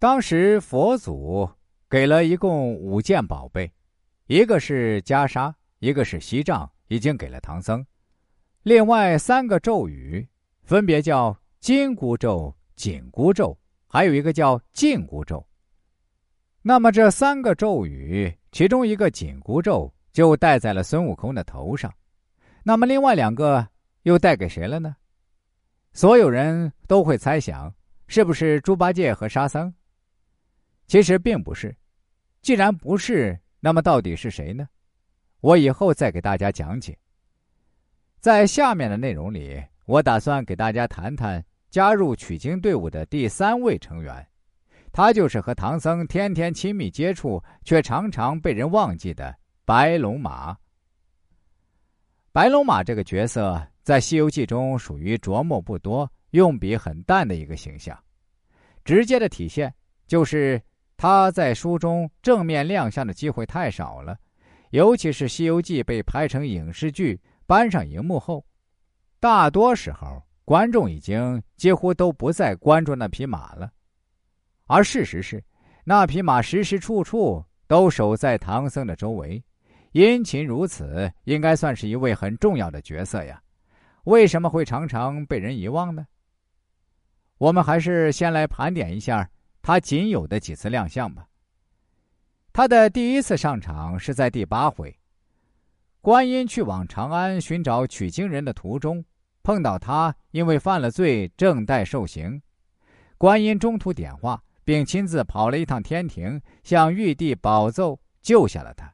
当时佛祖给了一共五件宝贝，一个是袈裟，一个是锡杖，已经给了唐僧。另外三个咒语分别叫金箍咒、紧箍咒，还有一个叫禁箍咒。那么这三个咒语，其中一个紧箍咒就戴在了孙悟空的头上，那么另外两个又戴给谁了呢？所有人都会猜想，是不是猪八戒和沙僧？其实并不是，既然不是，那么到底是谁呢？我以后再给大家讲解。在下面的内容里，我打算给大家谈谈加入取经队伍的第三位成员，他就是和唐僧天天亲密接触，却常常被人忘记的白龙马。白龙马这个角色在《西游记》中属于琢磨不多、用笔很淡的一个形象，直接的体现就是。他在书中正面亮相的机会太少了，尤其是《西游记》被拍成影视剧搬上荧幕后，大多时候观众已经几乎都不再关注那匹马了。而事实是，那匹马时时处处都守在唐僧的周围，殷勤如此，应该算是一位很重要的角色呀。为什么会常常被人遗忘呢？我们还是先来盘点一下。他仅有的几次亮相吧。他的第一次上场是在第八回，观音去往长安寻找取经人的途中，碰到他，因为犯了罪，正待受刑。观音中途点化，并亲自跑了一趟天庭，向玉帝保奏，救下了他。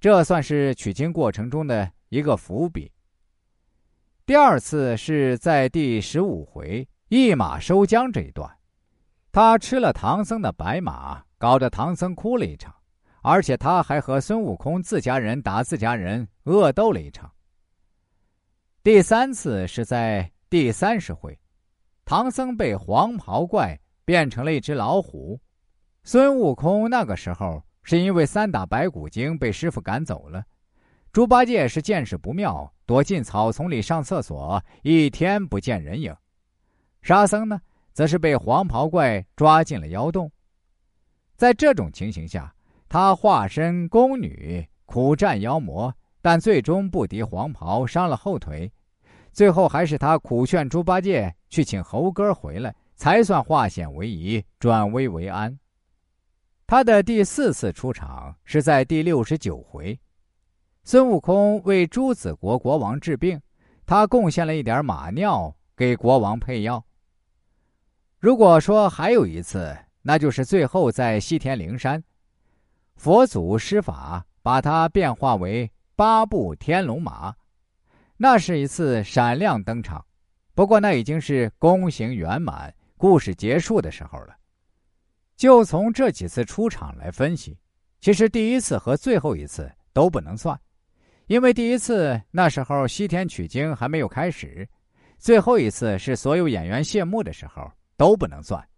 这算是取经过程中的一个伏笔。第二次是在第十五回一马收缰这一段。他吃了唐僧的白马，搞得唐僧哭了一场，而且他还和孙悟空自家人打自家人，恶斗了一场。第三次是在第三十回，唐僧被黄袍怪变成了一只老虎，孙悟空那个时候是因为三打白骨精被师傅赶走了，猪八戒是见势不妙，躲进草丛里上厕所，一天不见人影，沙僧呢？则是被黄袍怪抓进了妖洞，在这种情形下，他化身宫女苦战妖魔，但最终不敌黄袍，伤了后腿。最后还是他苦劝猪八戒去请猴哥回来，才算化险为夷，转危为安。他的第四次出场是在第六十九回，孙悟空为朱子国国王治病，他贡献了一点马尿给国王配药。如果说还有一次，那就是最后在西天灵山，佛祖施法把它变化为八部天龙马，那是一次闪亮登场。不过那已经是功行圆满、故事结束的时候了。就从这几次出场来分析，其实第一次和最后一次都不能算，因为第一次那时候西天取经还没有开始，最后一次是所有演员谢幕的时候。都不能算。